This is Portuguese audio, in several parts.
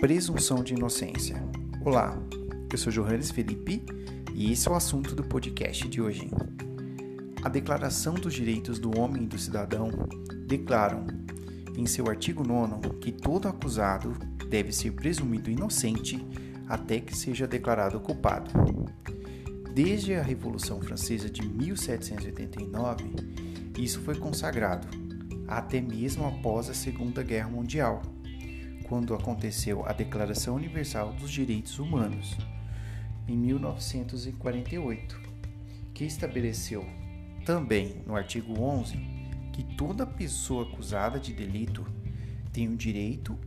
presunção de inocência. Olá, eu sou Johannes Felipe e esse é o assunto do podcast de hoje. A Declaração dos Direitos do Homem e do Cidadão declaram, em seu artigo 9, que todo acusado deve ser presumido inocente até que seja declarado culpado. Desde a Revolução Francesa de 1789, isso foi consagrado, até mesmo após a Segunda Guerra Mundial quando aconteceu a Declaração Universal dos Direitos Humanos, em 1948, que estabeleceu também no artigo 11 que toda pessoa acusada de delito tem o direito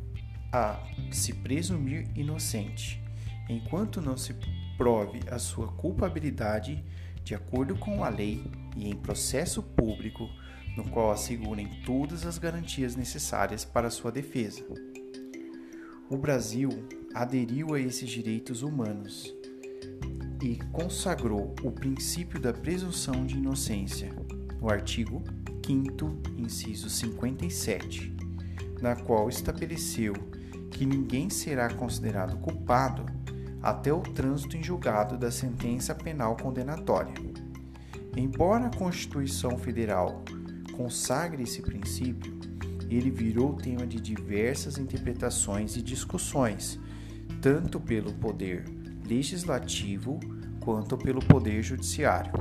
a se presumir inocente, enquanto não se prove a sua culpabilidade de acordo com a lei e em processo público no qual assegurem todas as garantias necessárias para sua defesa. O Brasil aderiu a esses direitos humanos e consagrou o princípio da presunção de inocência no artigo 5 inciso 57, na qual estabeleceu que ninguém será considerado culpado até o trânsito em julgado da sentença penal condenatória. Embora a Constituição Federal consagre esse princípio, ele virou tema de diversas interpretações e discussões, tanto pelo poder legislativo quanto pelo poder judiciário.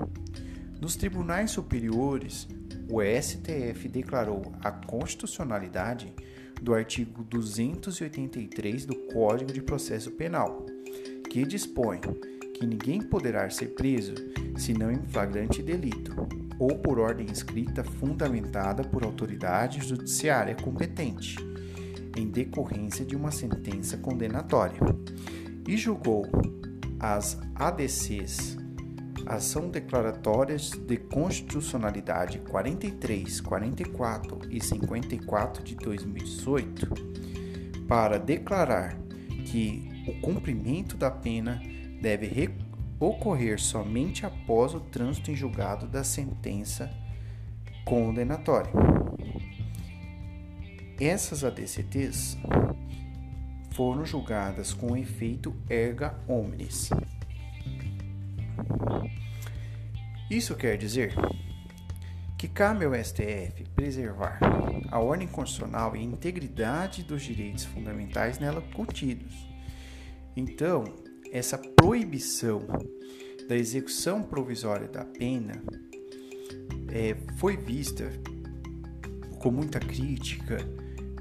Nos tribunais superiores, o STF declarou a constitucionalidade do artigo 283 do Código de Processo Penal, que dispõe que ninguém poderá ser preso senão em flagrante delito ou por ordem escrita fundamentada por autoridade judiciária competente, em decorrência de uma sentença condenatória, e julgou as ADCs, Ação Declaratórias de Constitucionalidade 43, 44 e 54 de 2018, para declarar que o cumprimento da pena deve ocorrer somente após o trânsito em julgado da sentença condenatória. Essas ADCTs foram julgadas com efeito erga omnes. Isso quer dizer que cabe ao STF preservar a ordem constitucional e a integridade dos direitos fundamentais nela contidos. Então, essa proibição da execução provisória da pena é, foi vista com muita crítica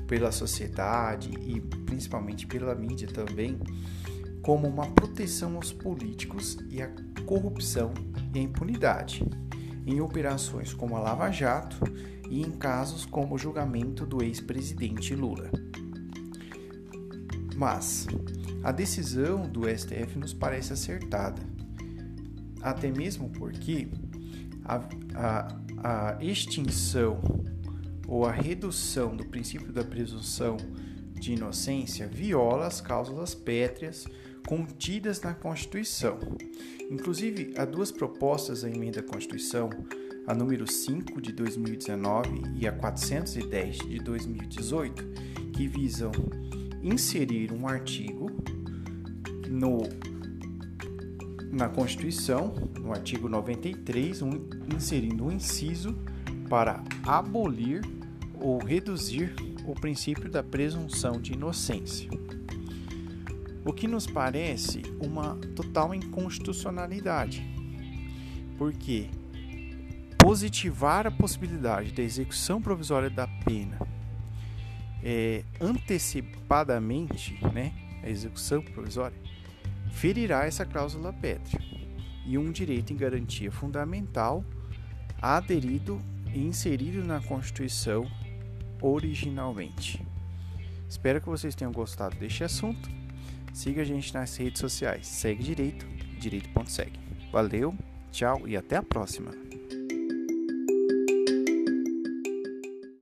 pela sociedade e principalmente pela mídia também como uma proteção aos políticos e à corrupção e à impunidade em operações como a Lava Jato e em casos como o julgamento do ex-presidente Lula. Mas a decisão do STF nos parece acertada, até mesmo porque a, a, a extinção ou a redução do princípio da presunção de inocência viola as cláusulas pétreas contidas na Constituição. Inclusive, há duas propostas da emenda à Constituição, a número 5 de 2019 e a 410 de 2018, que visam inserir um artigo no, na Constituição, no artigo 93, um, inserindo um inciso para abolir ou reduzir o princípio da presunção de inocência. O que nos parece uma total inconstitucionalidade, porque positivar a possibilidade da execução provisória da pena é, antecipadamente, né, a execução provisória, ferirá essa cláusula pétrea e um direito em garantia fundamental aderido e inserido na Constituição originalmente. Espero que vocês tenham gostado deste assunto. Siga a gente nas redes sociais. Segue Direito, direito.segue. Valeu, tchau e até a próxima.